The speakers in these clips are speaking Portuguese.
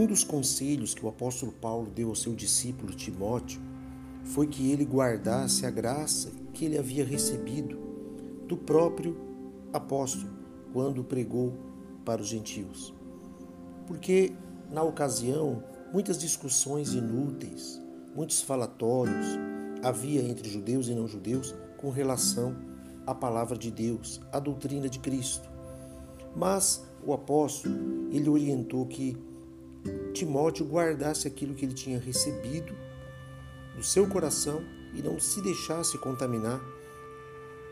Um dos conselhos que o apóstolo Paulo deu ao seu discípulo Timóteo foi que ele guardasse a graça que ele havia recebido do próprio apóstolo quando pregou para os gentios. Porque na ocasião, muitas discussões inúteis, muitos falatórios havia entre judeus e não judeus com relação à palavra de Deus, à doutrina de Cristo. Mas o apóstolo, ele orientou que Timóteo guardasse aquilo que ele tinha recebido do seu coração e não se deixasse contaminar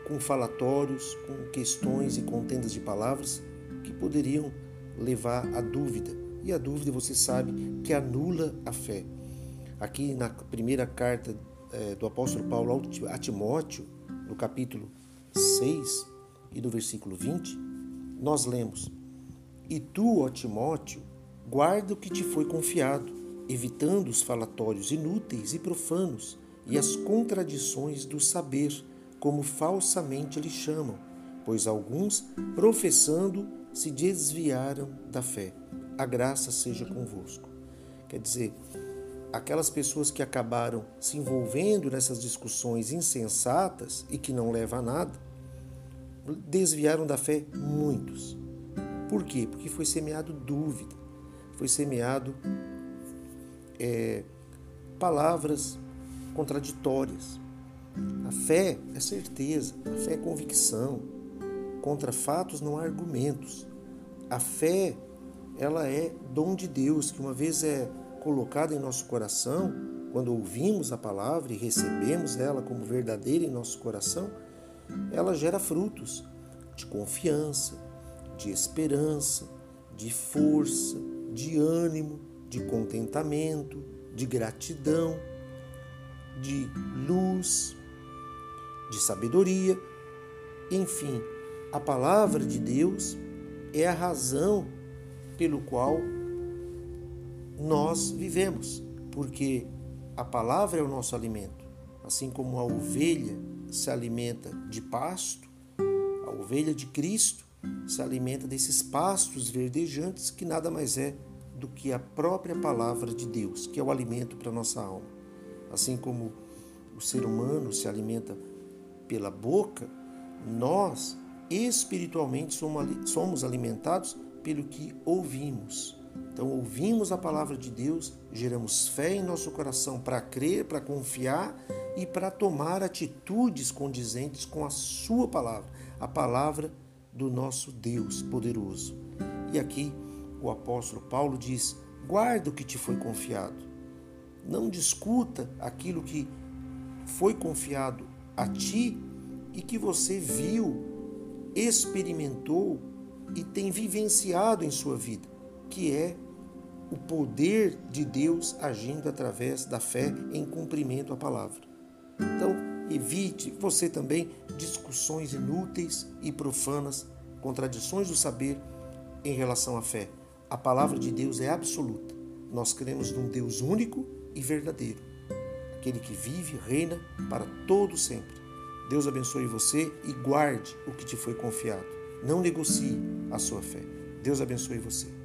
com falatórios, com questões e contendas de palavras que poderiam levar à dúvida. E a dúvida, você sabe, que anula a fé. Aqui na primeira carta é, do apóstolo Paulo a Timóteo, no capítulo 6 e do versículo 20, nós lemos: E tu, ó Timóteo, guarda o que te foi confiado, evitando os falatórios inúteis e profanos e as contradições do saber, como falsamente lhe chamam, pois alguns, professando, se desviaram da fé. A graça seja convosco. Quer dizer, aquelas pessoas que acabaram se envolvendo nessas discussões insensatas e que não levam a nada, desviaram da fé muitos. Por quê? Porque foi semeado dúvida, foi semeado é, palavras contraditórias. A fé é certeza, a fé é convicção. Contra fatos não há argumentos. A fé, ela é dom de Deus, que uma vez é colocada em nosso coração, quando ouvimos a palavra e recebemos ela como verdadeira em nosso coração, ela gera frutos de confiança, de esperança, de força, de ânimo, de contentamento, de gratidão, de luz, de sabedoria. Enfim, a palavra de Deus é a razão pelo qual nós vivemos, porque a palavra é o nosso alimento. Assim como a ovelha se alimenta de pasto, a ovelha de Cristo se alimenta desses pastos verdejantes que nada mais é do que a própria palavra de Deus, que é o alimento para a nossa alma. Assim como o ser humano se alimenta pela boca, nós espiritualmente somos alimentados pelo que ouvimos. Então, ouvimos a palavra de Deus, geramos fé em nosso coração para crer, para confiar e para tomar atitudes condizentes com a Sua palavra, a palavra do nosso Deus poderoso. E aqui o apóstolo Paulo diz: guarda o que te foi confiado. Não discuta aquilo que foi confiado a ti e que você viu, experimentou e tem vivenciado em sua vida, que é o poder de Deus agindo através da fé em cumprimento à palavra. Então, evite você também discussões inúteis e profanas, contradições do saber em relação à fé. A palavra de Deus é absoluta. Nós cremos num Deus único e verdadeiro, aquele que vive e reina para todo sempre. Deus abençoe você e guarde o que te foi confiado. Não negocie a sua fé. Deus abençoe você.